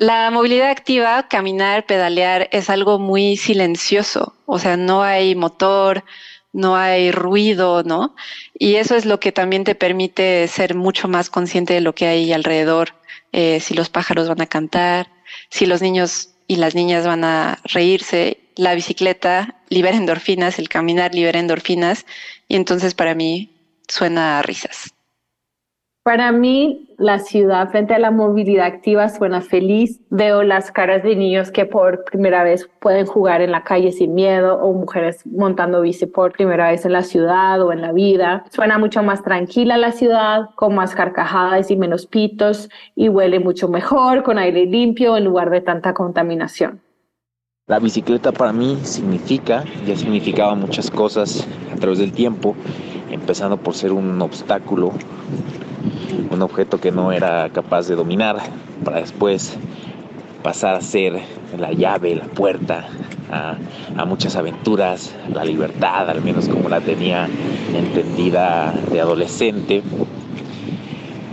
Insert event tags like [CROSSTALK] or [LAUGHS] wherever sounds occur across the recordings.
La movilidad activa, caminar, pedalear, es algo muy silencioso. O sea, no hay motor, no hay ruido, ¿no? Y eso es lo que también te permite ser mucho más consciente de lo que hay alrededor, eh, si los pájaros van a cantar, si los niños y las niñas van a reírse, la bicicleta libera [LAUGHS] endorfinas, el caminar libera endorfinas, y entonces para mí suena a risas. Para mí, la ciudad frente a la movilidad activa suena feliz. Veo las caras de niños que por primera vez pueden jugar en la calle sin miedo o mujeres montando bici por primera vez en la ciudad o en la vida. Suena mucho más tranquila la ciudad, con más carcajadas y menos pitos y huele mucho mejor, con aire limpio en lugar de tanta contaminación. La bicicleta para mí significa, ya significaba muchas cosas a través del tiempo, empezando por ser un obstáculo un objeto que no era capaz de dominar, para después pasar a ser la llave, la puerta a, muchas aventuras, la libertad, al menos como la tenía entendida de adolescente,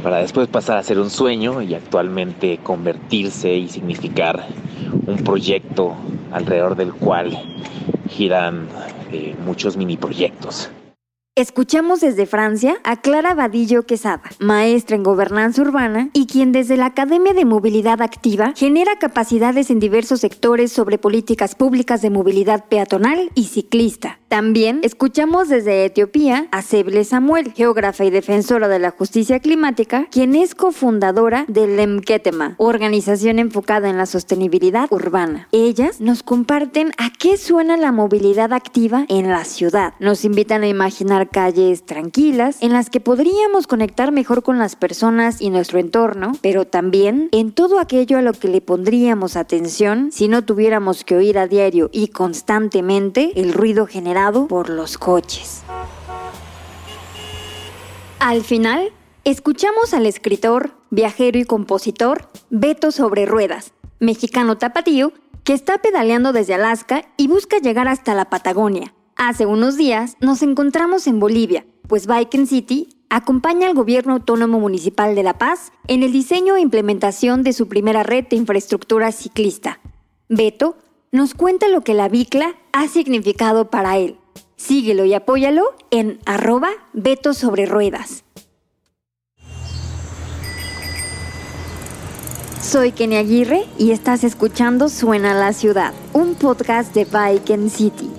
para después pasar a ser un sueño y actualmente convertirse y significar un proyecto alrededor del cual giran eh, muchos mini proyectos. Escuchamos desde Francia a Clara Vadillo Quesada, maestra en gobernanza urbana y quien desde la Academia de Movilidad Activa genera capacidades en diversos sectores sobre políticas públicas de movilidad peatonal y ciclista. También escuchamos desde Etiopía a Seble Samuel, geógrafa y defensora de la justicia climática, quien es cofundadora del Lemketema, organización enfocada en la sostenibilidad urbana. Ellas nos comparten a qué suena la movilidad activa en la ciudad. Nos invitan a imaginar calles tranquilas en las que podríamos conectar mejor con las personas y nuestro entorno, pero también en todo aquello a lo que le pondríamos atención si no tuviéramos que oír a diario y constantemente el ruido generado por los coches. Al final, escuchamos al escritor, viajero y compositor Beto Sobre Ruedas, mexicano tapatío, que está pedaleando desde Alaska y busca llegar hasta la Patagonia Hace unos días nos encontramos en Bolivia, pues Bike City acompaña al Gobierno Autónomo Municipal de La Paz en el diseño e implementación de su primera red de infraestructura ciclista. Beto nos cuenta lo que la bicla ha significado para él. Síguelo y apóyalo en arroba Beto sobre ruedas. Soy Kenny Aguirre y estás escuchando Suena la Ciudad, un podcast de Bike City.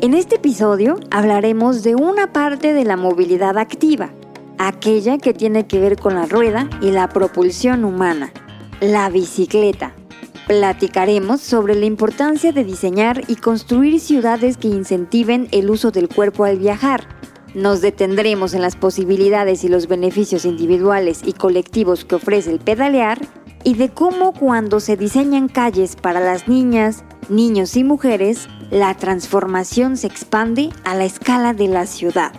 En este episodio hablaremos de una parte de la movilidad activa, aquella que tiene que ver con la rueda y la propulsión humana, la bicicleta. Platicaremos sobre la importancia de diseñar y construir ciudades que incentiven el uso del cuerpo al viajar. Nos detendremos en las posibilidades y los beneficios individuales y colectivos que ofrece el pedalear y de cómo cuando se diseñan calles para las niñas, niños y mujeres, la transformación se expande a la escala de la ciudad.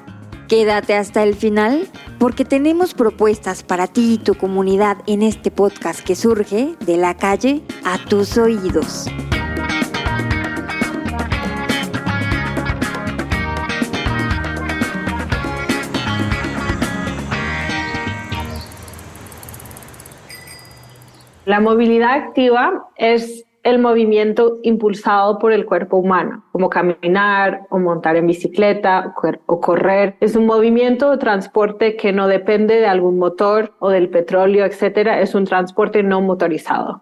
Quédate hasta el final porque tenemos propuestas para ti y tu comunidad en este podcast que surge de la calle a tus oídos. La movilidad activa es el movimiento impulsado por el cuerpo humano, como caminar o montar en bicicleta o correr. Es un movimiento de transporte que no depende de algún motor o del petróleo, etcétera. Es un transporte no motorizado.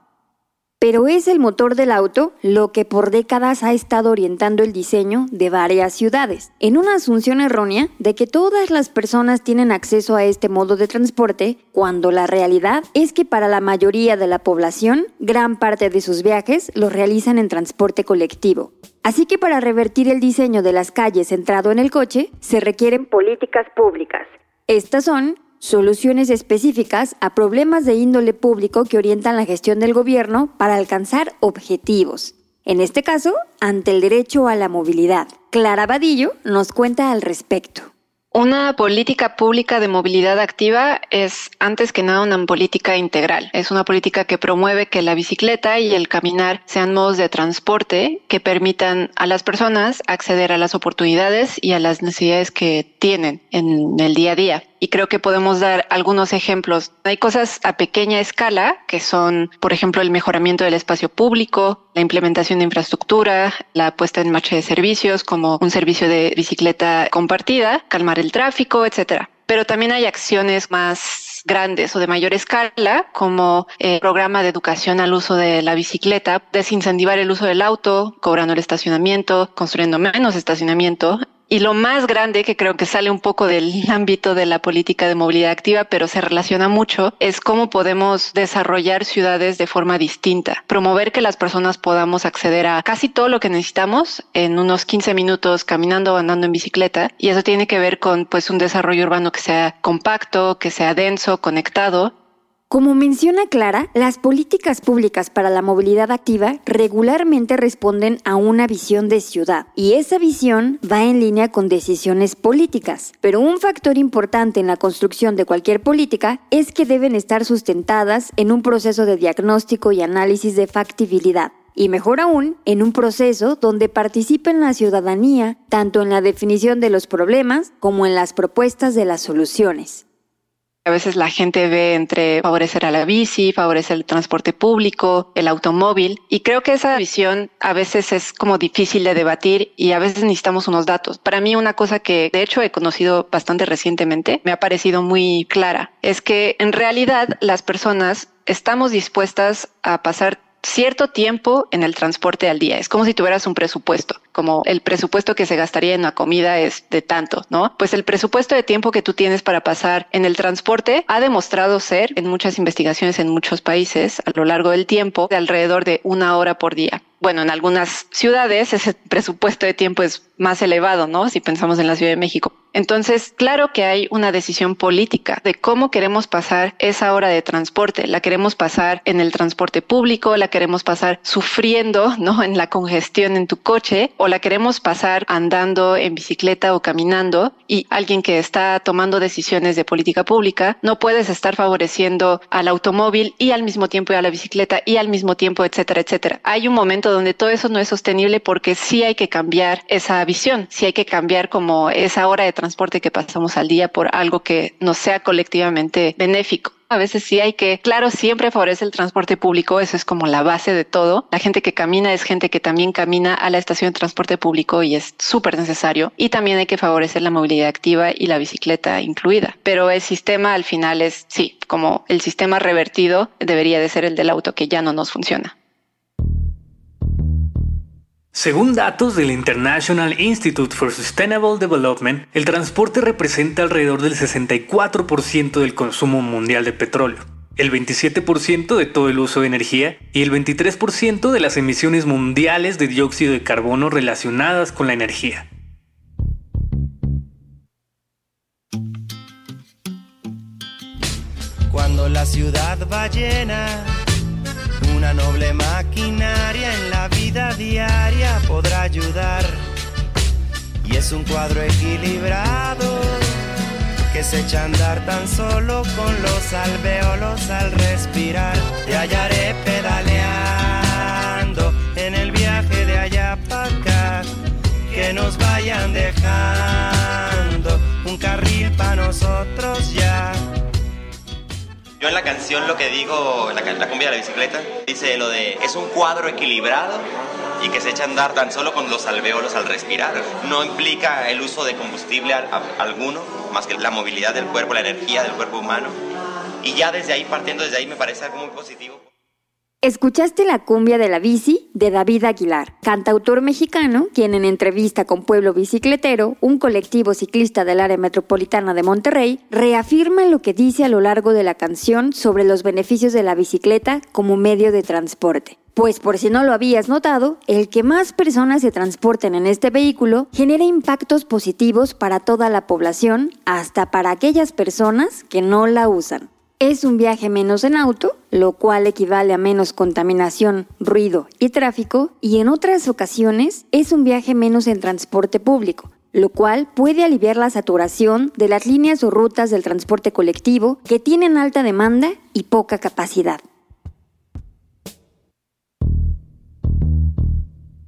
Pero es el motor del auto lo que por décadas ha estado orientando el diseño de varias ciudades, en una asunción errónea de que todas las personas tienen acceso a este modo de transporte, cuando la realidad es que para la mayoría de la población, gran parte de sus viajes los realizan en transporte colectivo. Así que para revertir el diseño de las calles centrado en el coche, se requieren políticas públicas. Estas son soluciones específicas a problemas de índole público que orientan la gestión del gobierno para alcanzar objetivos. En este caso, ante el derecho a la movilidad. Clara Vadillo nos cuenta al respecto. Una política pública de movilidad activa es antes que nada una política integral. Es una política que promueve que la bicicleta y el caminar sean modos de transporte que permitan a las personas acceder a las oportunidades y a las necesidades que tienen en el día a día y creo que podemos dar algunos ejemplos. Hay cosas a pequeña escala que son, por ejemplo, el mejoramiento del espacio público, la implementación de infraestructura, la puesta en marcha de servicios como un servicio de bicicleta compartida, calmar el tráfico, etcétera. Pero también hay acciones más grandes o de mayor escala, como el programa de educación al uso de la bicicleta, desincentivar el uso del auto, cobrando el estacionamiento, construyendo menos estacionamiento, y lo más grande, que creo que sale un poco del [LAUGHS] ámbito de la política de movilidad activa, pero se relaciona mucho, es cómo podemos desarrollar ciudades de forma distinta. Promover que las personas podamos acceder a casi todo lo que necesitamos en unos 15 minutos caminando o andando en bicicleta. Y eso tiene que ver con pues un desarrollo urbano que sea compacto, que sea denso, conectado como menciona Clara, las políticas públicas para la movilidad activa regularmente responden a una visión de ciudad y esa visión va en línea con decisiones políticas. Pero un factor importante en la construcción de cualquier política es que deben estar sustentadas en un proceso de diagnóstico y análisis de factibilidad y mejor aún, en un proceso donde participen la ciudadanía tanto en la definición de los problemas como en las propuestas de las soluciones. A veces la gente ve entre favorecer a la bici, favorecer el transporte público, el automóvil, y creo que esa visión a veces es como difícil de debatir y a veces necesitamos unos datos. Para mí una cosa que de hecho he conocido bastante recientemente, me ha parecido muy clara, es que en realidad las personas estamos dispuestas a pasar cierto tiempo en el transporte al día. Es como si tuvieras un presupuesto, como el presupuesto que se gastaría en una comida es de tanto, ¿no? Pues el presupuesto de tiempo que tú tienes para pasar en el transporte ha demostrado ser, en muchas investigaciones en muchos países, a lo largo del tiempo, de alrededor de una hora por día. Bueno, en algunas ciudades ese [LAUGHS] presupuesto de tiempo es más elevado, ¿no? Si pensamos en la Ciudad de México. Entonces, claro que hay una decisión política de cómo queremos pasar esa hora de transporte. La queremos pasar en el transporte público, la queremos pasar sufriendo, ¿no? En la congestión en tu coche, o la queremos pasar andando en bicicleta o caminando. Y alguien que está tomando decisiones de política pública, no puedes estar favoreciendo al automóvil y al mismo tiempo a la bicicleta y al mismo tiempo, etcétera, etcétera. Hay un momento donde todo eso no es sostenible porque sí hay que cambiar esa visión, sí hay que cambiar como esa hora de transporte que pasamos al día por algo que nos sea colectivamente benéfico. A veces sí hay que, claro, siempre favorece el transporte público, eso es como la base de todo. La gente que camina es gente que también camina a la estación de transporte público y es súper necesario. Y también hay que favorecer la movilidad activa y la bicicleta incluida. Pero el sistema al final es, sí, como el sistema revertido debería de ser el del auto que ya no nos funciona. Según datos del International Institute for Sustainable Development, el transporte representa alrededor del 64% del consumo mundial de petróleo, el 27% de todo el uso de energía y el 23% de las emisiones mundiales de dióxido de carbono relacionadas con la energía. Cuando la ciudad va llena una noble maquinaria en la vida diaria podrá ayudar. Y es un cuadro equilibrado que se echa a andar tan solo con los alveolos al respirar. Te hallaré pedaleando en el viaje de allá para acá. Que nos vayan dejando un carril para nosotros ya. Yo en la canción lo que digo, la, la cumbia de la bicicleta, dice lo de es un cuadro equilibrado y que se echa a andar tan solo con los alveolos al respirar. No implica el uso de combustible alguno, más que la movilidad del cuerpo, la energía del cuerpo humano. Y ya desde ahí, partiendo desde ahí, me parece algo muy positivo. Escuchaste la cumbia de la bici de David Aguilar, cantautor mexicano, quien en entrevista con Pueblo Bicicletero, un colectivo ciclista del área metropolitana de Monterrey, reafirma lo que dice a lo largo de la canción sobre los beneficios de la bicicleta como medio de transporte. Pues por si no lo habías notado, el que más personas se transporten en este vehículo genera impactos positivos para toda la población, hasta para aquellas personas que no la usan. Es un viaje menos en auto, lo cual equivale a menos contaminación, ruido y tráfico, y en otras ocasiones es un viaje menos en transporte público, lo cual puede aliviar la saturación de las líneas o rutas del transporte colectivo que tienen alta demanda y poca capacidad.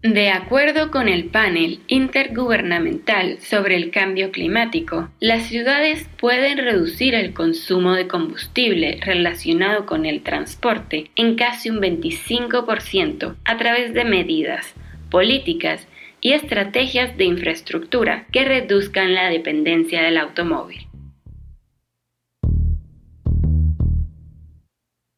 De acuerdo con el panel intergubernamental sobre el cambio climático, las ciudades pueden reducir el consumo de combustible relacionado con el transporte en casi un 25% a través de medidas, políticas y estrategias de infraestructura que reduzcan la dependencia del automóvil.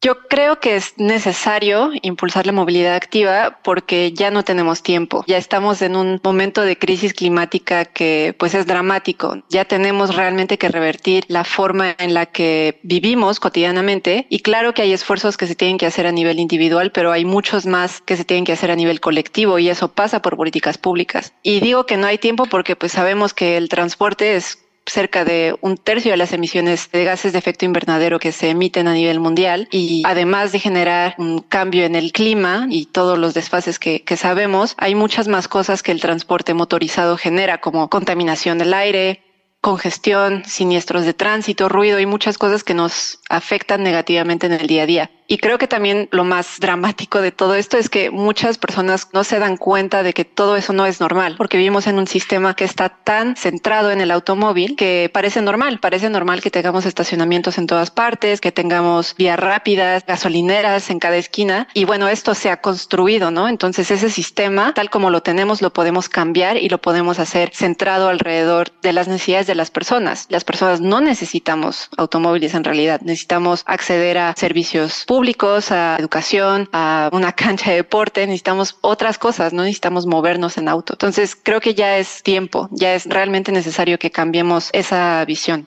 Yo creo que es necesario impulsar la movilidad activa porque ya no tenemos tiempo. Ya estamos en un momento de crisis climática que pues es dramático. Ya tenemos realmente que revertir la forma en la que vivimos cotidianamente y claro que hay esfuerzos que se tienen que hacer a nivel individual, pero hay muchos más que se tienen que hacer a nivel colectivo y eso pasa por políticas públicas. Y digo que no hay tiempo porque pues sabemos que el transporte es cerca de un tercio de las emisiones de gases de efecto invernadero que se emiten a nivel mundial y además de generar un cambio en el clima y todos los desfases que, que sabemos, hay muchas más cosas que el transporte motorizado genera como contaminación del aire, congestión, siniestros de tránsito, ruido y muchas cosas que nos afectan negativamente en el día a día. Y creo que también lo más dramático de todo esto es que muchas personas no se dan cuenta de que todo eso no es normal, porque vivimos en un sistema que está tan centrado en el automóvil que parece normal, parece normal que tengamos estacionamientos en todas partes, que tengamos vías rápidas, gasolineras en cada esquina. Y bueno, esto se ha construido, ¿no? Entonces ese sistema, tal como lo tenemos, lo podemos cambiar y lo podemos hacer centrado alrededor de las necesidades de las personas. Las personas no necesitamos automóviles en realidad, necesitamos acceder a servicios públicos a educación, a una [LAUGHS] cancha de deporte, necesitamos otras cosas, no necesitamos movernos en auto. Entonces creo que ya es tiempo, ya es realmente necesario que cambiemos esa visión.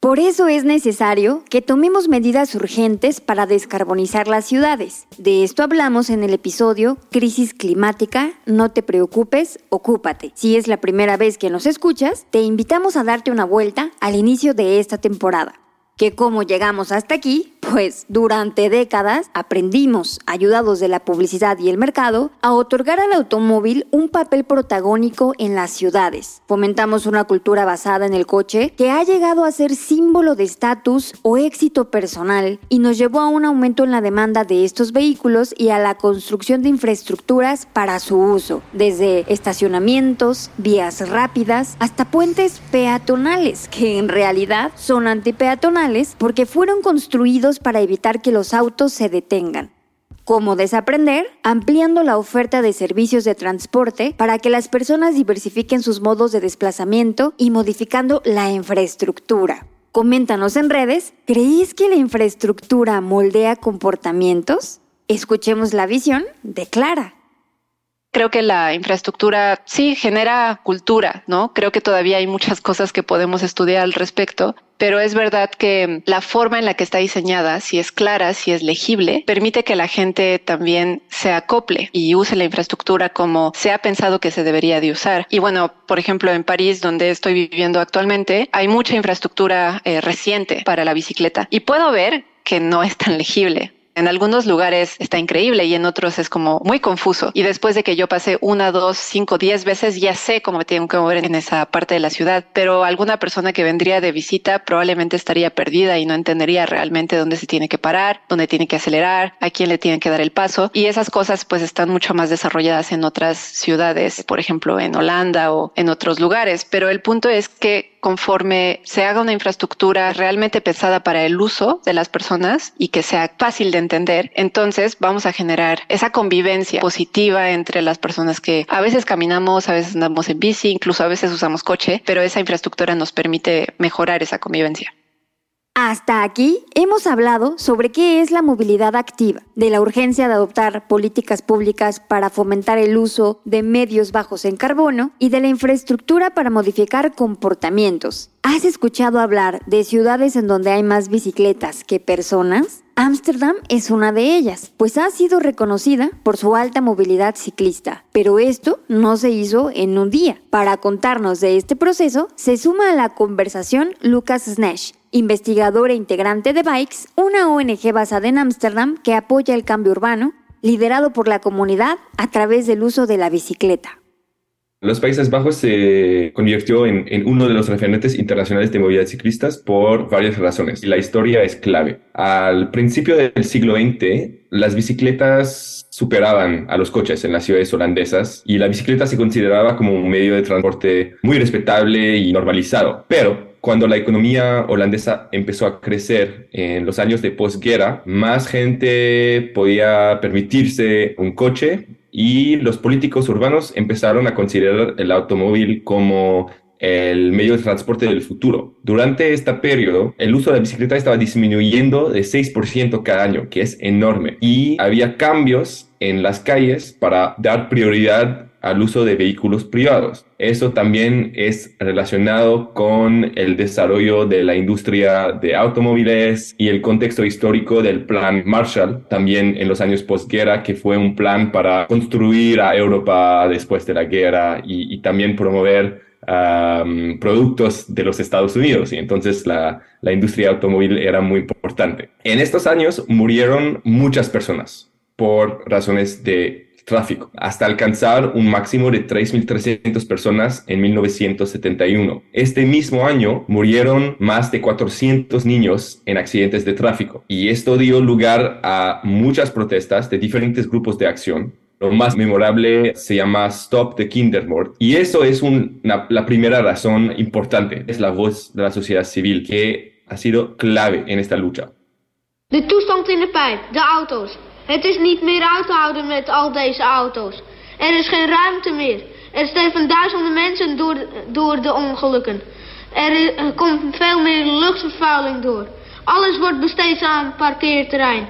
Por eso es necesario que tomemos medidas urgentes para descarbonizar las ciudades. De esto hablamos en el episodio Crisis Climática, no te preocupes, ocúpate. Si es la primera vez que nos escuchas, te invitamos a darte una vuelta al inicio de esta temporada que cómo llegamos hasta aquí, pues durante décadas aprendimos, ayudados de la publicidad y el mercado, a otorgar al automóvil un papel protagónico en las ciudades. Fomentamos una cultura basada en el coche que ha llegado a ser símbolo de estatus o éxito personal y nos llevó a un aumento en la demanda de estos vehículos y a la construcción de infraestructuras para su uso, desde estacionamientos, vías rápidas, hasta puentes peatonales, que en realidad son antipeatonales porque fueron construidos para evitar que los autos se detengan. ¿Cómo desaprender? Ampliando la oferta de servicios de transporte para que las personas diversifiquen sus modos de desplazamiento y modificando la infraestructura. Coméntanos en redes, ¿creéis que la infraestructura moldea comportamientos? Escuchemos la visión de Clara creo que la infraestructura sí genera cultura, ¿no? Creo que todavía hay muchas cosas que podemos estudiar al respecto, pero es verdad que la forma en la que está diseñada, si es clara, si es legible, permite que la gente también se acople y use la infraestructura como se ha pensado que se debería de usar. Y bueno, por ejemplo, en París, donde estoy viviendo actualmente, hay mucha infraestructura eh, reciente para la bicicleta y puedo ver que no es tan legible. En algunos lugares está increíble y en otros es como muy confuso. Y después de que yo pasé una, dos, cinco, diez veces, ya sé cómo me tengo que mover en esa parte de la ciudad. Pero alguna persona que vendría de visita probablemente estaría perdida y no entendería realmente dónde se tiene que parar, dónde tiene que acelerar, a quién le tiene que dar el paso. Y esas cosas pues están mucho más desarrolladas en otras ciudades, por ejemplo en Holanda o en otros lugares. Pero el punto es que conforme se haga una infraestructura realmente pensada para el uso de las personas y que sea fácil de entender, entonces vamos a generar esa convivencia positiva entre las personas que a veces caminamos, a veces andamos en bici, incluso a veces usamos coche, pero esa infraestructura nos permite mejorar esa convivencia. Hasta aquí hemos hablado sobre qué es la movilidad activa, de la urgencia de adoptar políticas públicas para fomentar el uso de medios bajos en carbono y de la infraestructura para modificar comportamientos. ¿Has escuchado hablar de ciudades en donde hay más bicicletas que personas? Ámsterdam es una de ellas, pues ha sido reconocida por su alta movilidad ciclista. Pero esto no se hizo en un día. Para contarnos de este proceso, se suma a la conversación Lucas Snash, investigador e integrante de Bikes, una ONG basada en Ámsterdam que apoya el cambio urbano, liderado por la comunidad a través del uso de la bicicleta. Los Países Bajos se convirtió en, en, uno de los referentes internacionales de movilidad ciclistas por varias razones. La historia es clave. Al principio del siglo XX, las bicicletas superaban a los coches en las ciudades holandesas y la bicicleta se consideraba como un medio de transporte muy respetable y normalizado. Pero cuando la economía holandesa empezó a crecer en los años de posguerra, más gente podía permitirse un coche y los políticos urbanos empezaron a considerar el automóvil como el medio de transporte del futuro. Durante este periodo, el uso de la bicicleta estaba disminuyendo de 6% cada año, que es enorme. Y había cambios en las calles para dar prioridad al uso de vehículos privados. Eso también es relacionado con el desarrollo de la industria de automóviles y el contexto histórico del plan Marshall, también en los años postguerra, que fue un plan para construir a Europa después de la guerra y, también promover um, productos de los Estados Unidos. Y entonces la, la industria automóvil era muy importante. En estos años murieron muchas personas por razones de tráfico, hasta alcanzar un máximo de 3.300 personas en 1971. Este mismo año murieron más de 400 niños en accidentes de tráfico y esto dio lugar a muchas protestas de diferentes grupos de acción. Lo más memorable se llama Stop the Kindermord y eso es la primera razón importante, es la voz de la sociedad civil que ha sido clave en esta lucha. De toestand in de pijp, de auto's. Het is niet meer uit te houden met al deze auto's. Er is geen ruimte meer. Er sterven duizenden mensen door, door de ongelukken. Er komt veel meer luchtvervuiling door. Alles wordt besteed aan parkeerterrein.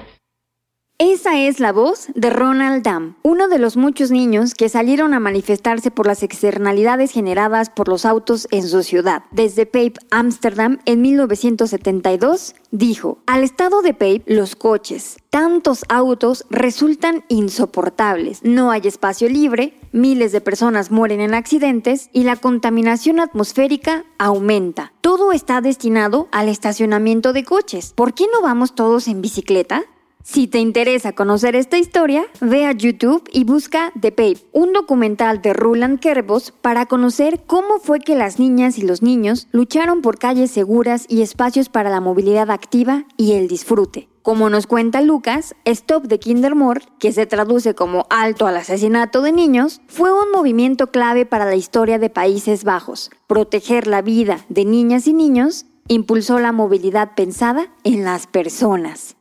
Esa es la voz de Ronald Dam, uno de los muchos niños que salieron a manifestarse por las externalidades generadas por los autos en su ciudad. Desde Pape, Amsterdam, en 1972, dijo, al estado de Pape, los coches, tantos autos resultan insoportables, no hay espacio libre, miles de personas mueren en accidentes y la contaminación atmosférica aumenta. Todo está destinado al estacionamiento de coches. ¿Por qué no vamos todos en bicicleta? Si te interesa conocer esta historia, ve a YouTube y busca The Pape, un documental de Roland Kerbos para conocer cómo fue que las niñas y los niños lucharon por calles seguras y espacios para la movilidad activa y el disfrute. Como nos cuenta Lucas, Stop the Kindermord, que se traduce como Alto al asesinato de niños, fue un movimiento clave para la historia de Países Bajos. Proteger la vida de niñas y niños impulsó la movilidad pensada en las personas.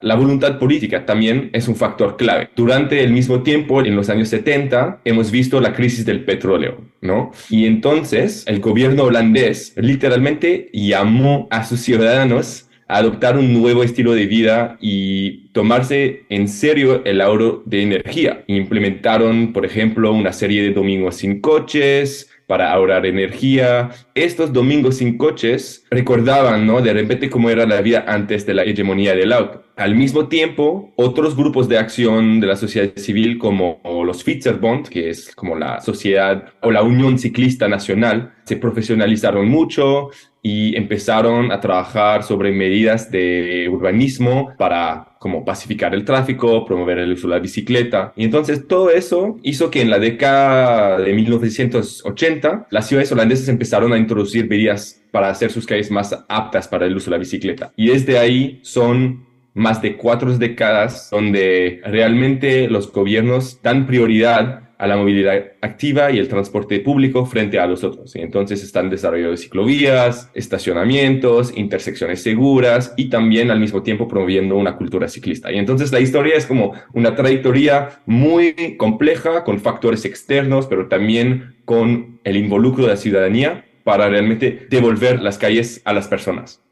La voluntad política también es un factor clave. Durante el mismo tiempo, en los años 70, hemos visto la crisis del petróleo, ¿no? Y entonces el gobierno holandés literalmente llamó a sus ciudadanos a adoptar un nuevo estilo de vida y tomarse en serio el ahorro de energía. Implementaron, por ejemplo, una serie de domingos sin coches, para ahorrar energía. Estos domingos sin coches recordaban, ¿no? De repente cómo era la vida antes de la hegemonía del auto. Al mismo tiempo, otros grupos de acción de la sociedad civil como los Fitzerбond, que es como la sociedad o la Unión Ciclista Nacional, se profesionalizaron mucho y empezaron a trabajar sobre medidas de urbanismo para como pacificar el tráfico, promover el uso de la bicicleta. Y entonces todo eso hizo que en la década de 1980 las ciudades holandesas empezaron a introducir medidas para hacer sus calles más aptas para el uso de la bicicleta. Y desde ahí son más de cuatro décadas donde realmente los gobiernos dan prioridad a la movilidad activa y el transporte público frente a los otros. Entonces están desarrollando ciclovías, estacionamientos, intersecciones seguras y también al mismo tiempo promoviendo una cultura ciclista. Y entonces la historia es como una trayectoria muy compleja con factores externos, pero también con el involucro de la ciudadanía para realmente devolver las calles a las personas.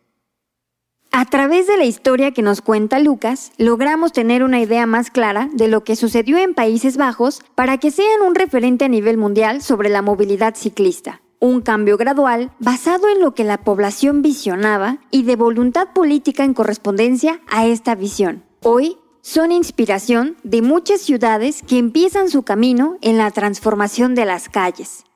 A través de la historia que nos cuenta Lucas, logramos tener una idea más clara de lo que sucedió en Países Bajos para que sean un referente a nivel mundial sobre la movilidad ciclista. Un cambio gradual basado en lo que la población visionaba y de voluntad política en correspondencia a esta visión. Hoy son inspiración de muchas ciudades que empiezan su camino en la transformación de las calles.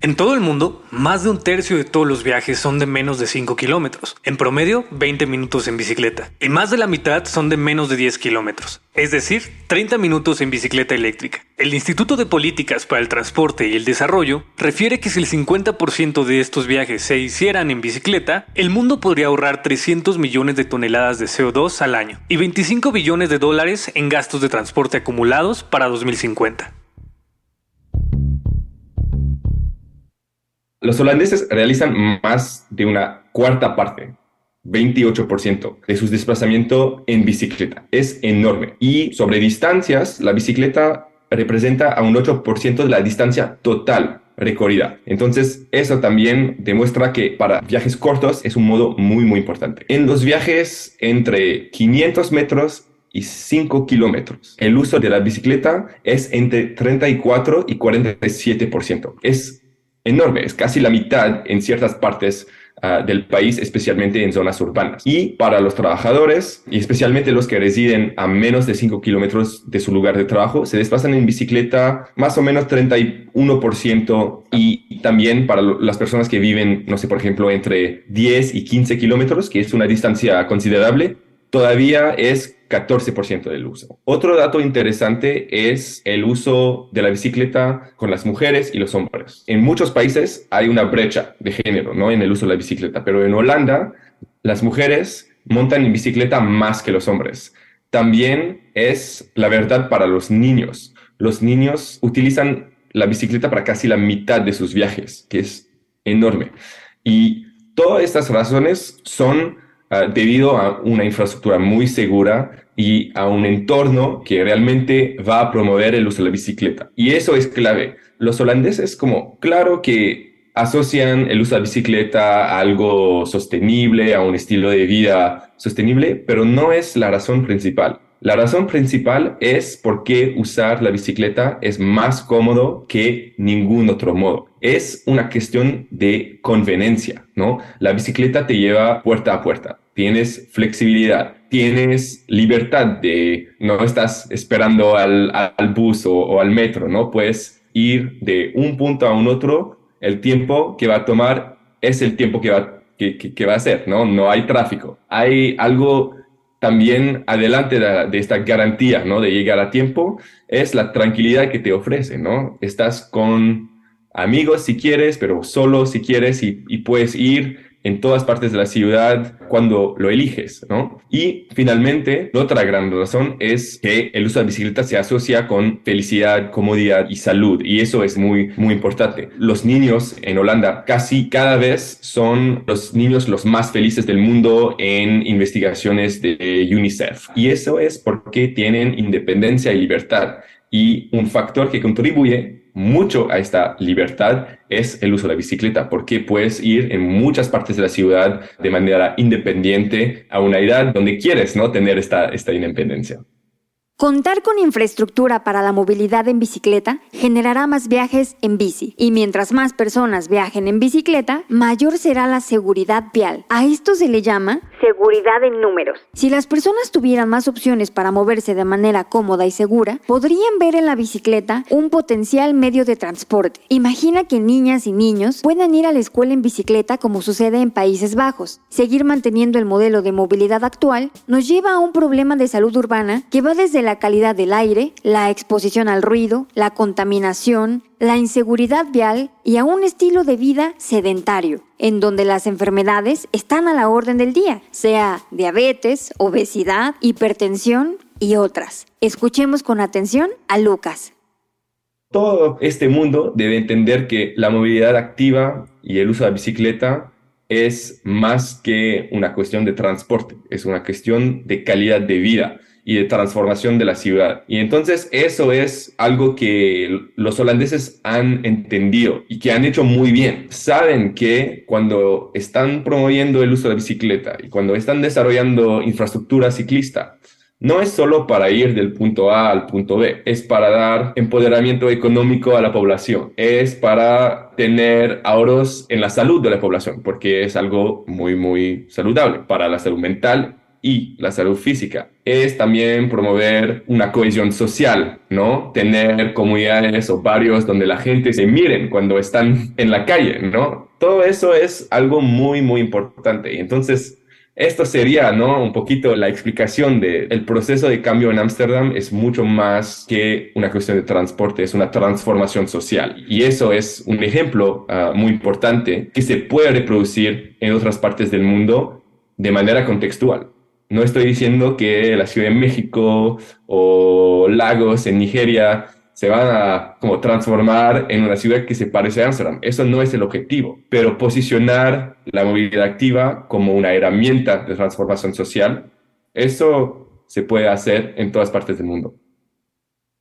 En todo el mundo, más de un tercio de todos los viajes son de menos de 5 kilómetros, en promedio 20 minutos en bicicleta, y más de la mitad son de menos de 10 kilómetros, es decir, 30 minutos en bicicleta eléctrica. El Instituto de Políticas para el Transporte y el Desarrollo refiere que si el 50% de estos viajes se hicieran en bicicleta, el mundo podría ahorrar 300 millones de toneladas de CO2 al año y 25 billones de dólares en gastos de transporte acumulados para 2050. Los holandeses realizan más de una cuarta parte, 28% de su desplazamiento en bicicleta. Es enorme. Y sobre distancias, la bicicleta representa a un 8% de la distancia total recorrida. Entonces, eso también demuestra que para viajes cortos es un modo muy, muy importante. En los viajes entre 500 metros y 5 kilómetros, el uso de la bicicleta es entre 34 y 47%. Es enorme, es casi la mitad en ciertas partes ah, del país, especialmente en zonas urbanas. Y para los trabajadores, y especialmente los que residen a menos de 5 kilómetros de su lugar de trabajo, se desplazan en bicicleta más o menos 31%. Y también para las personas que viven, no sé, por ejemplo, entre 10 y 15 kilómetros, que es una distancia considerable, todavía es 14% del uso. Otro dato interesante es el uso de la bicicleta con las mujeres y los hombres. En muchos países hay una brecha de género, ¿no? En el uso de la bicicleta, pero en Holanda las mujeres montan en bicicleta más que los hombres. También es la verdad para los niños. Los niños utilizan la bicicleta para casi la mitad de sus viajes, que es enorme. Y todas estas razones son Ah, debido a una infraestructura muy segura y a un entorno que realmente va a promover el uso de la bicicleta. Y eso es clave. Los holandeses, como claro que asocian el uso de la bicicleta a algo sostenible, a un estilo de vida sostenible, pero no es la razón principal. La razón principal es por qué usar la bicicleta es más cómodo que ningún otro modo. Es una cuestión de conveniencia, ¿no? La bicicleta te lleva puerta a puerta. Tienes flexibilidad, tienes libertad de no estás esperando al, bus o, al metro, ¿no? Puedes ir de un punto a un otro. El tiempo que va a tomar es el tiempo que va, que va a ser, ¿no? No hay tráfico. Hay algo también adelante de, esta garantía, ¿no? De llegar a tiempo, es la tranquilidad que te ofrece, ¿no? Estás con amigos si quieres, pero solo si quieres y, y puedes ir en todas partes de la ciudad cuando lo eliges, ¿no? Y finalmente, otra gran razón es que el uso de bicicleta se asocia con felicidad, comodidad y salud, y eso es muy, muy importante. Los niños en Holanda casi cada vez son los niños los más felices del mundo en investigaciones de UNICEF, y eso es porque tienen independencia y libertad. Y un factor que contribuye mucho a esta libertad es el uso de la bicicleta, porque puedes ir en muchas partes de la ciudad de manera independiente a una edad donde quieres ¿no? tener esta, esta independencia. Contar con infraestructura para la movilidad en bicicleta generará más viajes en bici y mientras más personas viajen en bicicleta, mayor será la seguridad vial. A esto se le llama seguridad en números. Si las personas tuvieran más opciones para moverse de manera cómoda y segura, podrían ver en la bicicleta un potencial medio de transporte. Imagina que niñas y niños puedan ir a la escuela en bicicleta como sucede en Países Bajos. Seguir manteniendo el modelo de movilidad actual nos lleva a un problema de salud urbana que va desde la calidad del aire, la exposición al ruido, la contaminación, la inseguridad vial y a un estilo de vida sedentario, en donde las enfermedades están a la orden del día, sea diabetes, obesidad, hipertensión y otras. Escuchemos con atención a Lucas. Todo este mundo debe entender que la movilidad activa y el uso de la bicicleta es más que una cuestión de transporte, es una cuestión de calidad de vida y de transformación de la ciudad. Y entonces eso es algo que los holandeses han entendido y que han hecho muy bien. Saben que cuando están promoviendo el uso de la bicicleta y cuando están desarrollando infraestructura ciclista, no es solo para ir del punto A al punto B, es para dar empoderamiento económico a la población, es para tener ahorros en la salud de la población, porque es algo muy, muy saludable para la salud mental y la salud física. Es también promover una cohesión social, ¿no? Tener comunidades o barrios donde la gente se miren cuando están en la calle, ¿no? Todo eso es algo muy, muy importante. Y entonces, esto sería, ¿no? Un poquito la explicación del el proceso de cambio en Ámsterdam es mucho más que una cuestión de transporte, es una transformación social. Y eso es un ejemplo ah, muy importante que se puede reproducir en otras partes del mundo de manera contextual. No estoy diciendo que la Ciudad de México o Lagos en Nigeria se van a como transformar en una ciudad que se parece a Amsterdam. Eso no es el objetivo, pero posicionar la movilidad activa como una herramienta de transformación social, eso se puede hacer en todas partes del mundo.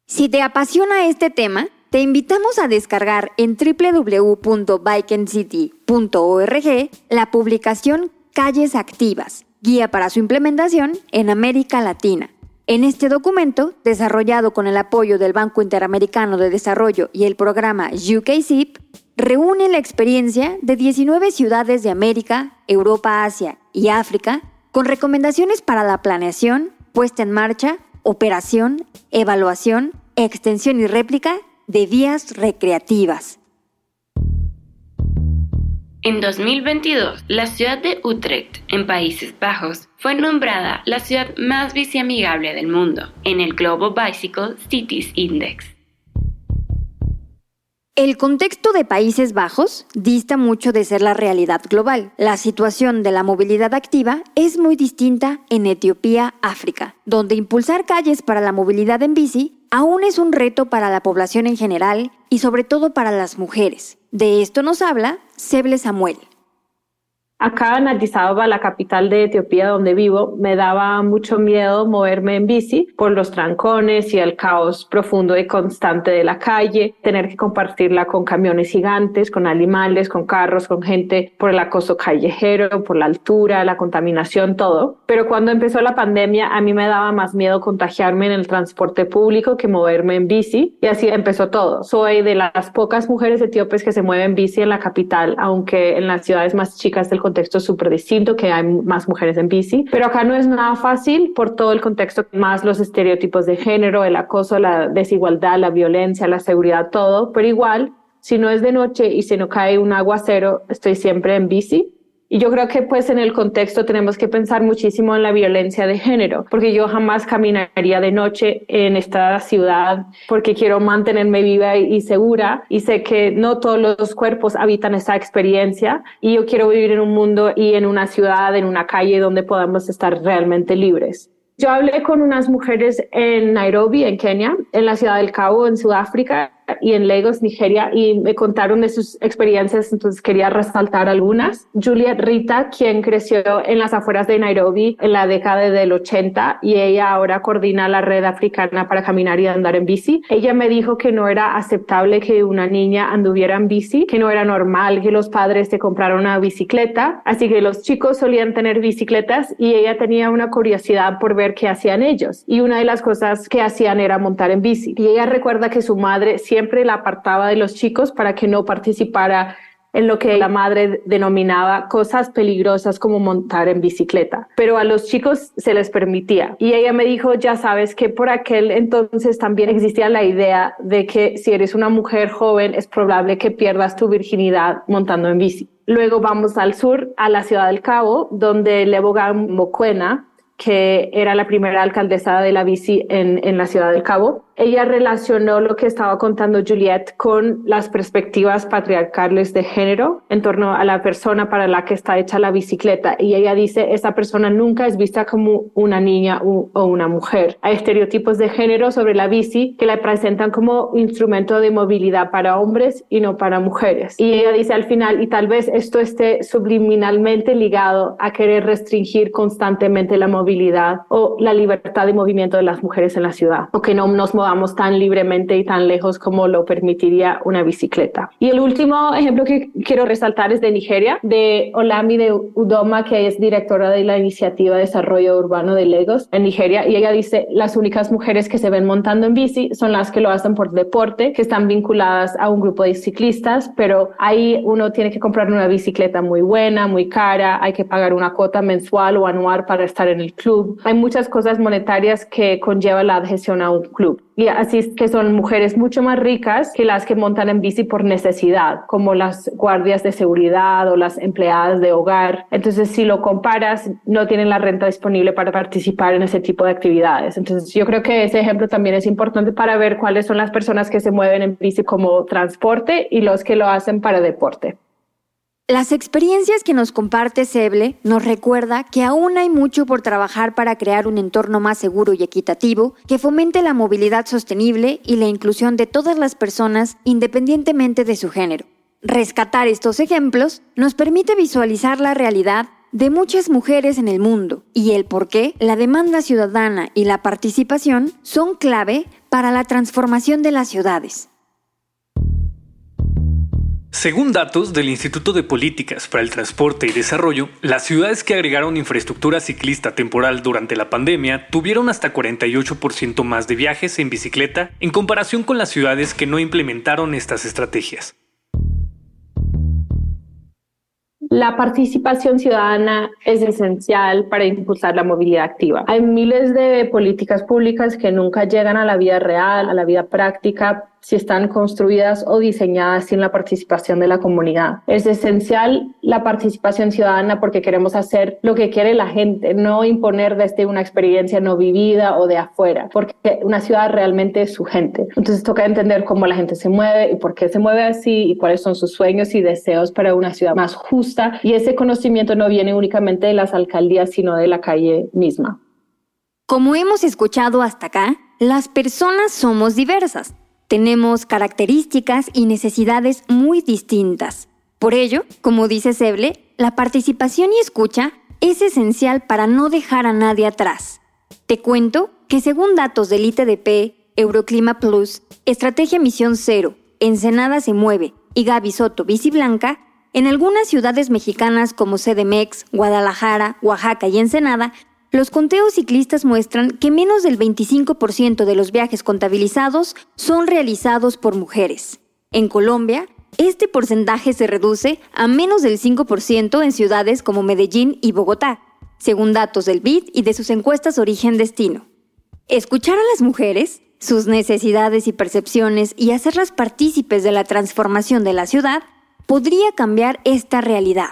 Si te apasiona este tema, te invitamos a descargar en www.bikencity.org la publicación Calles Activas, guía para su implementación en América Latina en este documento, desarrollado con el apoyo del Banco Interamericano de Desarrollo y el programa UKZIP, reúne la experiencia de 19 ciudades de América, Europa, Asia y África con recomendaciones para la planeación, puesta en marcha, operación, evaluación, extensión y réplica de vías recreativas. En 2022, la ciudad de Utrecht, en Países Bajos, fue nombrada la ciudad más biciamigable del mundo en el Global Bicycle Cities Index. El contexto de Países Bajos dista mucho de ser la realidad global. La situación de la movilidad activa es muy distinta en Etiopía, África, donde impulsar calles para la movilidad en bici aún es un reto para la población en general y sobre todo para las mujeres. De esto nos habla Seble Samuel. Acá en Addis Ababa, la capital de Etiopía donde vivo, me daba mucho miedo moverme en bici por los trancones y el caos profundo y constante de la calle, tener que compartirla con camiones gigantes, con animales, con carros, con gente, por el acoso callejero, por la altura, la contaminación, todo. Pero cuando empezó la pandemia, a mí me daba más miedo contagiarme en el transporte público que moverme en bici y así empezó todo. Soy de las pocas mujeres etíopes que se mueven en bici en la capital, aunque en las ciudades más chicas del contexto súper distinto, que hay más mujeres en bici, pero acá no es nada fácil por todo el contexto, más los estereotipos de género, el acoso, la desigualdad, la violencia, la seguridad, todo, pero igual, si no es de noche y si no cae un aguacero, estoy siempre en bici y yo creo que pues en el contexto tenemos que pensar muchísimo en la violencia de género, porque yo jamás caminaría de noche en esta ciudad porque quiero mantenerme viva y segura y sé que no todos los cuerpos habitan esa experiencia y yo quiero vivir en un mundo y en una ciudad, en una calle donde podamos estar realmente libres. Yo hablé con unas mujeres en Nairobi, en Kenia, en la ciudad del Cabo, en Sudáfrica, y en Lagos, Nigeria, y me contaron de sus experiencias, entonces quería resaltar algunas. Juliet Rita, quien creció en las afueras de Nairobi en la década del 80 y ella ahora coordina la red africana para caminar y andar en bici. Ella me dijo que no era aceptable que una niña anduviera en bici, que no era normal que los padres se compraran una bicicleta, así que los chicos solían tener bicicletas y ella tenía una curiosidad por ver qué hacían ellos. Y una de las cosas que hacían era montar en bici. Y ella recuerda que su madre siempre siempre la apartaba de los chicos para que no participara en lo que la madre denominaba cosas peligrosas como montar en bicicleta, pero a los chicos se les permitía. Y ella me dijo, ya sabes que por aquel entonces también existía la idea de que si eres una mujer joven es probable que pierdas tu virginidad montando en bici. Luego vamos al sur, a la ciudad del Cabo, donde Lebogan Mocuena, que era la primera alcaldesa de la bici en, en la ciudad del Cabo, ella relacionó lo que estaba contando Juliet con las perspectivas patriarcales de género en torno a la persona para la que está hecha la bicicleta. Y ella dice, esa persona nunca es vista como una niña o una mujer. Hay estereotipos de género sobre la bici que la presentan como instrumento de movilidad para hombres y no para mujeres. Y ella dice al final, y tal vez esto esté subliminalmente ligado a querer restringir constantemente la movilidad o la libertad de movimiento de las mujeres en la ciudad, o que no nos movamos tan libremente y tan lejos como lo permitiría una bicicleta. Y el último ejemplo que quiero resaltar es de Nigeria, de Olami de Udoma, que es directora de la iniciativa de desarrollo urbano de Lagos en Nigeria. Y ella dice, las únicas mujeres que se ven montando en bici son las que lo hacen por deporte, que están vinculadas a un grupo de ciclistas, pero ahí uno tiene que comprar una bicicleta muy buena, muy cara, hay que pagar una cuota mensual o anual para estar en el club. Hay muchas cosas monetarias que conlleva la adhesión a un club. Y así es que son mujeres mucho más ricas que las que montan en bici por necesidad, como las guardias de seguridad o las empleadas de hogar. Entonces, si lo comparas, no tienen la renta disponible para participar en ese tipo de actividades. Entonces, yo creo que ese ejemplo también es importante para ver cuáles son las personas que se mueven en bici como transporte y los que lo hacen para deporte. Las experiencias que nos comparte Seble nos recuerda que aún hay mucho por trabajar para crear un entorno más seguro y equitativo que fomente la movilidad sostenible y la inclusión de todas las personas independientemente de su género. Rescatar estos ejemplos nos permite visualizar la realidad de muchas mujeres en el mundo y el por qué la demanda ciudadana y la participación son clave para la transformación de las ciudades. Según datos del Instituto de Políticas para el Transporte y Desarrollo, las ciudades que agregaron infraestructura ciclista temporal durante la pandemia tuvieron hasta 48% más de viajes en bicicleta en comparación con las ciudades que no implementaron estas estrategias. La participación ciudadana es esencial para impulsar la movilidad activa. Hay miles de políticas públicas que nunca llegan a la vida real, a la vida práctica, si están construidas o diseñadas sin la participación de la comunidad. Es esencial la participación ciudadana porque queremos hacer lo que quiere la gente, no imponer desde una experiencia no vivida o de afuera, porque una ciudad realmente es su gente. Entonces toca entender cómo la gente se mueve y por qué se mueve así y cuáles son sus sueños y deseos para una ciudad más justa. Y ese conocimiento no viene únicamente de las alcaldías, sino de la calle misma. Como hemos escuchado hasta acá, las personas somos diversas tenemos características y necesidades muy distintas. Por ello, como dice Seble, la participación y escucha es esencial para no dejar a nadie atrás. Te cuento que según datos del ITDP, Euroclima Plus, Estrategia Misión Cero, Ensenada se mueve y Gaby Soto Blanca, en algunas ciudades mexicanas como CDMX, Guadalajara, Oaxaca y Ensenada los conteos ciclistas muestran que menos del 25% de los viajes contabilizados son realizados por mujeres. En Colombia, este porcentaje se reduce a menos del 5% en ciudades como Medellín y Bogotá, según datos del BID y de sus encuestas origen-destino. Escuchar a las mujeres, sus necesidades y percepciones y hacerlas partícipes de la transformación de la ciudad podría cambiar esta realidad.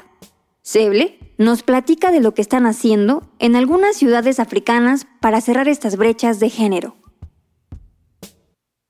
Seble nos platica de lo que están haciendo en algunas ciudades africanas para cerrar estas brechas de género.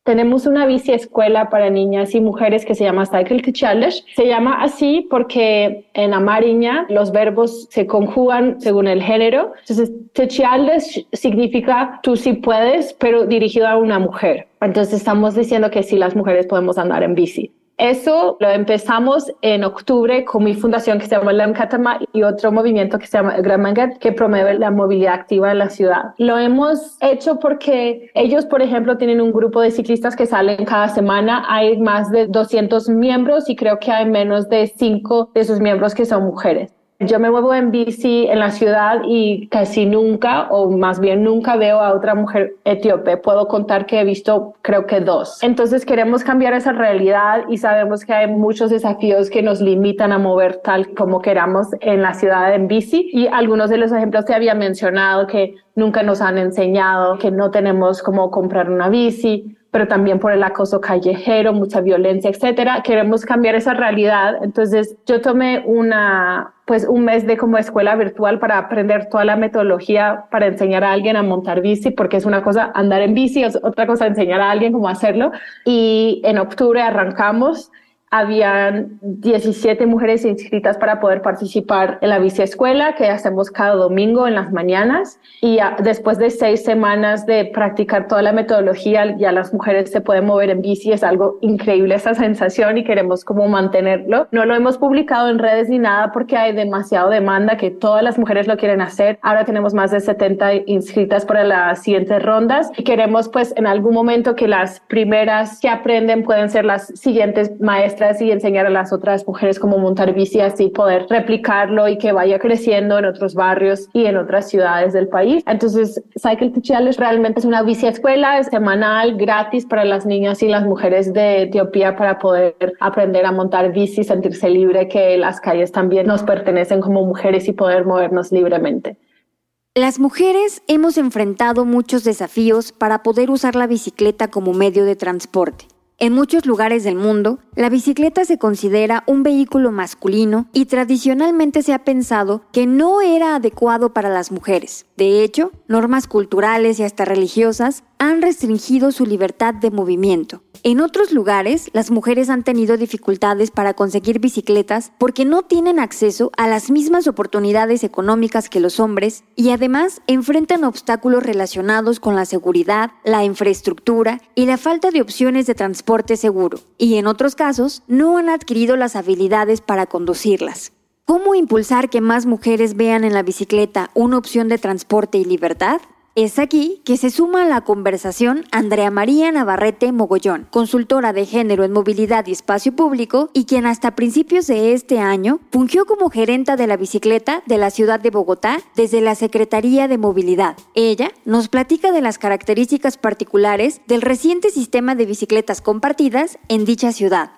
Tenemos una bici escuela para niñas y mujeres que se llama Cycle Challenge. Se llama así porque en Amariña los verbos se conjugan según el género. Entonces, Challenge significa tú sí puedes, pero dirigido a una mujer. Entonces, estamos diciendo que sí las mujeres podemos andar en bici. Eso lo empezamos en octubre con mi fundación que se llama Lam Katama y otro movimiento que se llama Gramangat que promueve la movilidad activa en la ciudad. Lo hemos hecho porque ellos, por ejemplo, tienen un grupo de ciclistas que salen cada semana. Hay más de 200 miembros y creo que hay menos de 5 de sus miembros que son mujeres. Yo me muevo en bici en la ciudad y casi nunca, o más bien nunca veo a otra mujer etíope. Puedo contar que he visto creo que dos. Entonces queremos cambiar esa realidad y sabemos que hay muchos desafíos que nos limitan a mover tal como queramos en la ciudad en bici. Y algunos de los ejemplos que había mencionado que nunca nos han enseñado, que no tenemos cómo comprar una bici, pero también por el acoso callejero, mucha violencia, etcétera. Queremos cambiar esa realidad. Entonces, yo tomé una, pues un mes de como escuela virtual para aprender toda la metodología para enseñar a alguien a montar bici, porque es una cosa andar en bici, es otra cosa enseñar a alguien cómo hacerlo. Y en octubre arrancamos habían 17 mujeres inscritas para poder participar en la biciescuela que hacemos cada domingo en las mañanas. Y después de seis semanas de practicar toda la metodología ya las mujeres se pueden mover en bici. Es algo increíble esa sensación y queremos como mantenerlo. No lo hemos publicado en redes ni nada porque hay demasiado demanda que todas las mujeres lo quieren hacer. Ahora tenemos más de 70 inscritas para las siguientes rondas y queremos pues en algún momento que las primeras que aprenden pueden ser las siguientes maestras y enseñar a las otras mujeres cómo montar bici así poder replicarlo y que vaya creciendo en otros barrios y en otras ciudades del país. Entonces, Cycle to Challenge realmente es una bici escuela semanal gratis para las niñas y las mujeres de Etiopía para poder aprender a montar bici, sentirse libre, que las calles también nos pertenecen como mujeres y poder movernos libremente. Las mujeres hemos enfrentado muchos desafíos para poder usar la bicicleta como medio de transporte. En muchos lugares del mundo, la bicicleta se considera un vehículo masculino y tradicionalmente se ha pensado que no era adecuado para las mujeres. De hecho, normas culturales y hasta religiosas han restringido su libertad de movimiento. En otros lugares, las mujeres han tenido dificultades para conseguir bicicletas porque no tienen acceso a las mismas oportunidades económicas que los hombres y además enfrentan obstáculos relacionados con la seguridad, la infraestructura y la falta de opciones de transporte seguro. Y en otros casos, no han adquirido las habilidades para conducirlas. ¿Cómo impulsar que más mujeres vean en la bicicleta una opción de transporte y libertad? Es aquí que se suma a la conversación Andrea María Navarrete Mogollón, consultora de género en movilidad y espacio público y quien hasta principios de este año fungió como gerenta de la bicicleta de la ciudad de Bogotá desde la Secretaría de Movilidad. Ella nos platica de las características particulares del reciente sistema de bicicletas compartidas en dicha ciudad.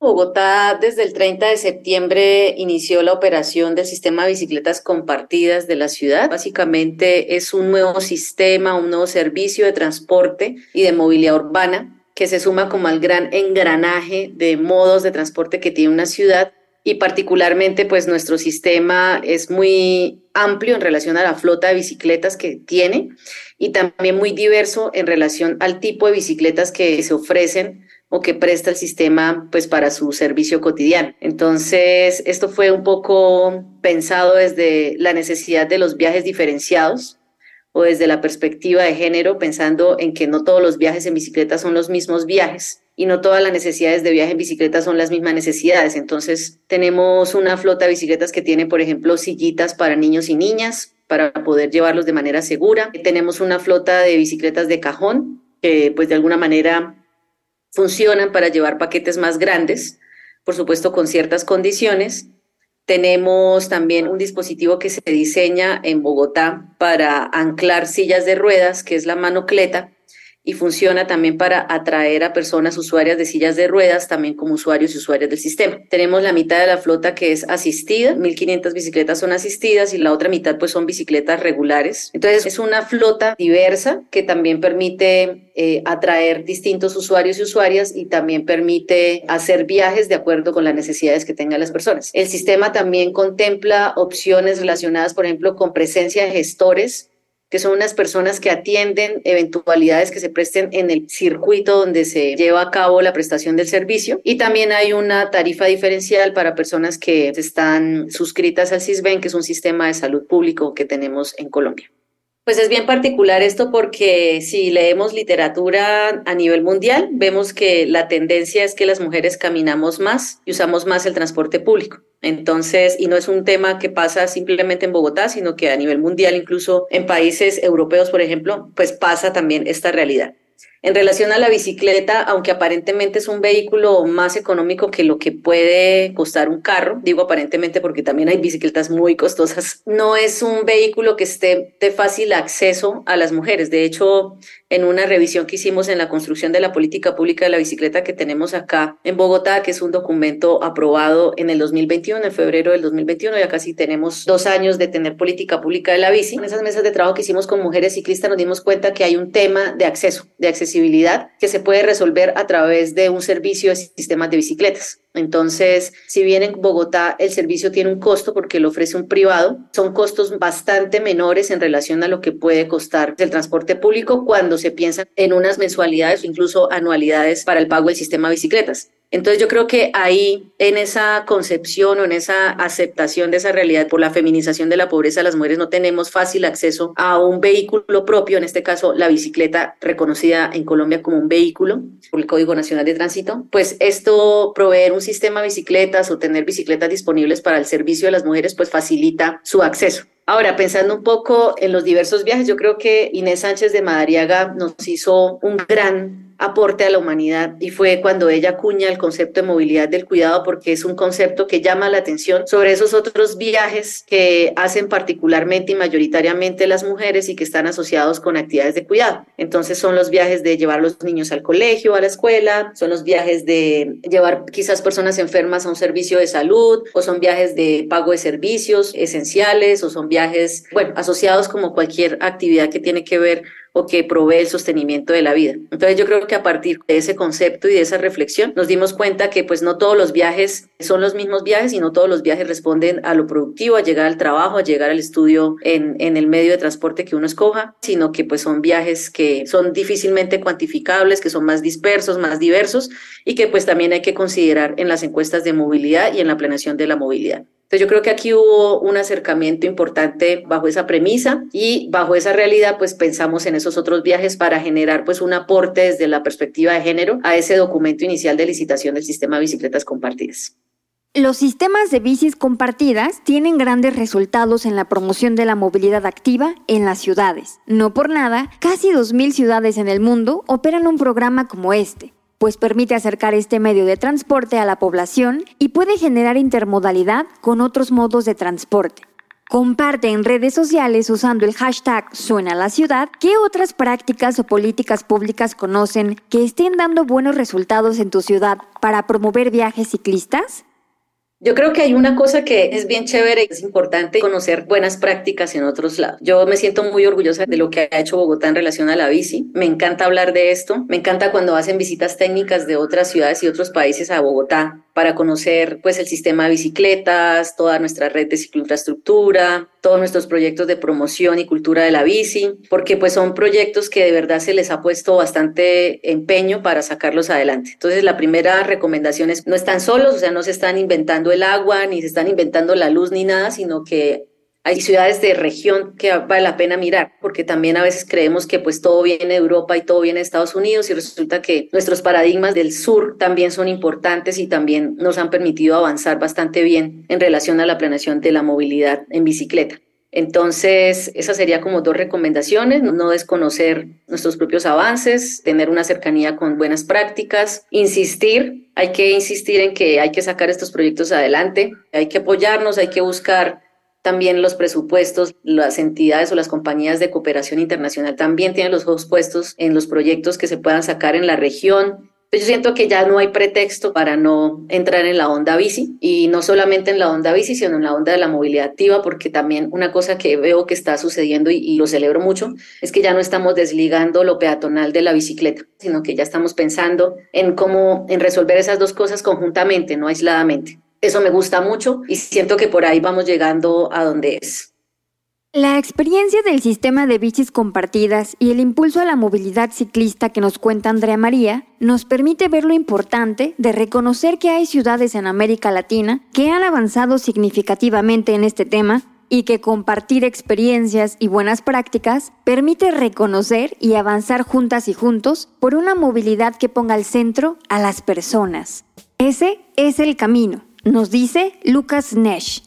Bogotá desde el 30 de septiembre inició la operación del sistema de bicicletas compartidas de la ciudad. Básicamente es un nuevo sistema, un nuevo servicio de transporte y de movilidad urbana que se suma como al gran engranaje de modos de transporte que tiene una ciudad y particularmente pues nuestro sistema es muy amplio en relación a la flota de bicicletas que tiene y también muy diverso en relación al tipo de bicicletas que se ofrecen o que presta el sistema pues para su servicio cotidiano. Entonces, esto fue un poco pensado desde la necesidad de los viajes diferenciados o desde la perspectiva de género, pensando en que no todos los viajes en bicicleta son los mismos viajes y no todas las necesidades de viaje en bicicleta son las mismas necesidades. Entonces, tenemos una flota de bicicletas que tiene, por ejemplo, sillitas para niños y niñas para poder llevarlos de manera segura. Tenemos una flota de bicicletas de cajón que pues de alguna manera funcionan para llevar paquetes más grandes, por supuesto con ciertas condiciones. Tenemos también un dispositivo que se diseña en Bogotá para anclar sillas de ruedas, que es la manocleta, y funciona también para atraer a personas usuarias de sillas de ruedas, también como usuarios y usuarias del sistema. Tenemos la mitad de la flota que es asistida, 1.500 bicicletas son asistidas y la otra mitad pues son bicicletas regulares. Entonces es una flota diversa que también permite eh, atraer distintos usuarios y usuarias y también permite hacer viajes de acuerdo con las necesidades que tengan las personas. El sistema también contempla opciones relacionadas, por ejemplo, con presencia de gestores que son unas personas que atienden eventualidades que se presten en el circuito donde se lleva a cabo la prestación del servicio. Y también hay una tarifa diferencial para personas que están suscritas al CISBEN, que es un sistema de salud público que tenemos en Colombia. Pues es bien particular esto porque si leemos literatura a nivel mundial, vemos que la tendencia es que las mujeres caminamos más y usamos más el transporte público. Entonces, y no es un tema que pasa simplemente en Bogotá, sino que a nivel mundial, incluso en países europeos, por ejemplo, pues pasa también esta realidad. En relación a la bicicleta, aunque aparentemente es un vehículo más económico que lo que puede costar un carro, digo aparentemente porque también hay bicicletas muy costosas, no es un vehículo que esté de fácil acceso a las mujeres. De hecho, en una revisión que hicimos en la construcción de la política pública de la bicicleta que tenemos acá en Bogotá, que es un documento aprobado en el 2021, en febrero del 2021, ya casi tenemos dos años de tener política pública de la bici. En esas mesas de trabajo que hicimos con mujeres ciclistas nos dimos cuenta que hay un tema de acceso, de acceso que se puede resolver a través de un servicio de sistemas de bicicletas. Entonces, si bien en Bogotá el servicio tiene un costo porque lo ofrece un privado, son costos bastante menores en relación a lo que puede costar el transporte público cuando se piensa en unas mensualidades o incluso anualidades para el pago del sistema de bicicletas. Entonces yo creo que ahí, en esa concepción o en esa aceptación de esa realidad por la feminización de la pobreza, las mujeres no tenemos fácil acceso a un vehículo propio, en este caso la bicicleta reconocida en Colombia como un vehículo por el Código Nacional de Tránsito, pues esto, proveer un sistema de bicicletas o tener bicicletas disponibles para el servicio de las mujeres, pues facilita su acceso. Ahora, pensando un poco en los diversos viajes, yo creo que Inés Sánchez de Madariaga nos hizo un gran aporte a la humanidad y fue cuando ella acuña el concepto de movilidad del cuidado porque es un concepto que llama la atención sobre esos otros viajes que hacen particularmente y mayoritariamente las mujeres y que están asociados con actividades de cuidado. Entonces son los viajes de llevar los niños al colegio, a la escuela, son los viajes de llevar quizás personas enfermas a un servicio de salud o son viajes de pago de servicios esenciales o son viajes, bueno, asociados como cualquier actividad que tiene que ver o que provee el sostenimiento de la vida. Entonces yo creo que a partir de ese concepto y de esa reflexión nos dimos cuenta que pues no todos los viajes son los mismos viajes y no todos los viajes responden a lo productivo, a llegar al trabajo, a llegar al estudio en, en el medio de transporte que uno escoja, sino que pues son viajes que son difícilmente cuantificables, que son más dispersos, más diversos y que pues también hay que considerar en las encuestas de movilidad y en la planeación de la movilidad. Entonces yo creo que aquí hubo un acercamiento importante bajo esa premisa y bajo esa realidad pues pensamos en esos otros viajes para generar pues un aporte desde la perspectiva de género a ese documento inicial de licitación del sistema de bicicletas compartidas. Los sistemas de bicis compartidas tienen grandes resultados en la promoción de la movilidad activa en las ciudades. No por nada, casi 2.000 ciudades en el mundo operan un programa como este pues permite acercar este medio de transporte a la población y puede generar intermodalidad con otros modos de transporte. Comparte en redes sociales usando el hashtag Suena la ciudad qué otras prácticas o políticas públicas conocen que estén dando buenos resultados en tu ciudad para promover viajes ciclistas. Yo creo que hay una cosa que es bien chévere, es importante conocer buenas prácticas en otros lados. Yo me siento muy orgullosa de lo que ha hecho Bogotá en relación a la bici. Me encanta hablar de esto. Me encanta cuando hacen visitas técnicas de otras ciudades y otros países a Bogotá para conocer pues el sistema de bicicletas, toda nuestra red de cicloinfraestructura, todos nuestros proyectos de promoción y cultura de la bici, porque pues son proyectos que de verdad se les ha puesto bastante empeño para sacarlos adelante. Entonces la primera recomendación es no están solos, o sea, no se están inventando el agua, ni se están inventando la luz ni nada, sino que hay ciudades de región que vale la pena mirar, porque también a veces creemos que pues todo viene de Europa y todo viene de Estados Unidos y resulta que nuestros paradigmas del sur también son importantes y también nos han permitido avanzar bastante bien en relación a la planeación de la movilidad en bicicleta. Entonces, esas serían como dos recomendaciones, no desconocer nuestros propios avances, tener una cercanía con buenas prácticas, insistir, hay que insistir en que hay que sacar estos proyectos adelante, hay que apoyarnos, hay que buscar también los presupuestos, las entidades o las compañías de cooperación internacional también tienen los ojos puestos en los proyectos que se puedan sacar en la región. Yo siento que ya no hay pretexto para no entrar en la onda bici y no solamente en la onda bici, sino en la onda de la movilidad activa, porque también una cosa que veo que está sucediendo y, y lo celebro mucho es que ya no estamos desligando lo peatonal de la bicicleta, sino que ya estamos pensando en cómo en resolver esas dos cosas conjuntamente, no aisladamente. Eso me gusta mucho y siento que por ahí vamos llegando a donde es. La experiencia del sistema de bicis compartidas y el impulso a la movilidad ciclista que nos cuenta Andrea María nos permite ver lo importante de reconocer que hay ciudades en América Latina que han avanzado significativamente en este tema y que compartir experiencias y buenas prácticas permite reconocer y avanzar juntas y juntos por una movilidad que ponga al centro a las personas. Ese es el camino nos dice Lucas Nesh.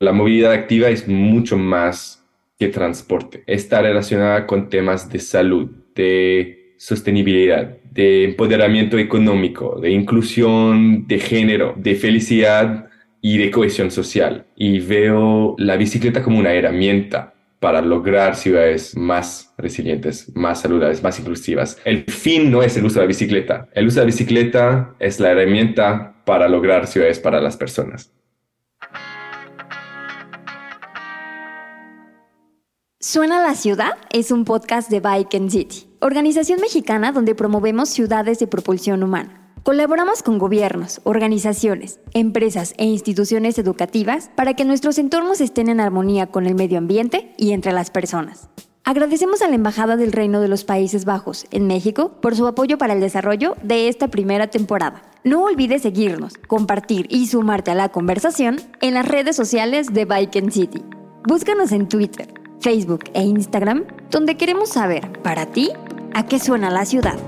La movilidad activa es mucho más que transporte. Está relacionada con temas de salud, de sostenibilidad, de empoderamiento económico, de inclusión de género, de felicidad y de cohesión social. Y veo la bicicleta como una herramienta para lograr ciudades más resilientes, más saludables, más inclusivas. El fin no es el uso de la bicicleta. El uso de la bicicleta es la herramienta para lograr ciudades para las personas. Suena la ciudad es un podcast de Bike City, organización mexicana donde promovemos ciudades de propulsión humana. Colaboramos con gobiernos, organizaciones, empresas e instituciones educativas para que nuestros entornos estén en armonía con el medio ambiente y entre las personas. Agradecemos a la Embajada del Reino de los Países Bajos en México por su apoyo para el desarrollo de esta primera temporada. No olvides seguirnos, compartir y sumarte a la conversación en las redes sociales de Bike City. Búscanos en Twitter, Facebook e Instagram, donde queremos saber, para ti, a qué suena la ciudad.